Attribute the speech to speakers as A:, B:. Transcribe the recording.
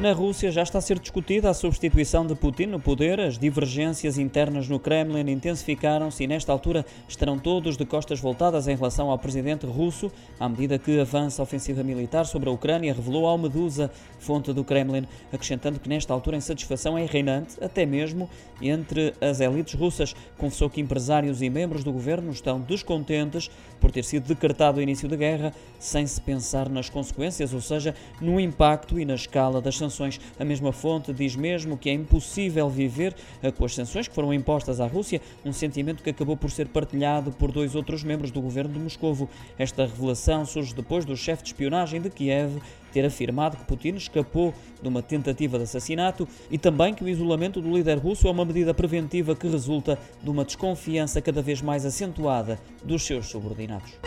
A: Na Rússia já está a ser discutida a substituição de Putin no poder. As divergências internas no Kremlin intensificaram-se e, nesta altura, estarão todos de costas voltadas em relação ao presidente russo, à medida que avança a ofensiva militar sobre a Ucrânia, revelou ao Medusa, fonte do Kremlin, acrescentando que, nesta altura, a insatisfação é reinante, até mesmo entre as elites russas. Confessou que empresários e membros do governo estão descontentes por ter sido decretado o início da guerra sem se pensar nas consequências, ou seja, no impacto e na escala das sanções. A mesma fonte diz mesmo que é impossível viver eh, com as sanções que foram impostas à Rússia, um sentimento que acabou por ser partilhado por dois outros membros do governo de Moscovo. Esta revelação surge depois do chefe de espionagem de Kiev ter afirmado que Putin escapou de uma tentativa de assassinato e também que o isolamento do líder russo é uma medida preventiva que resulta de uma desconfiança cada vez mais acentuada dos seus subordinados.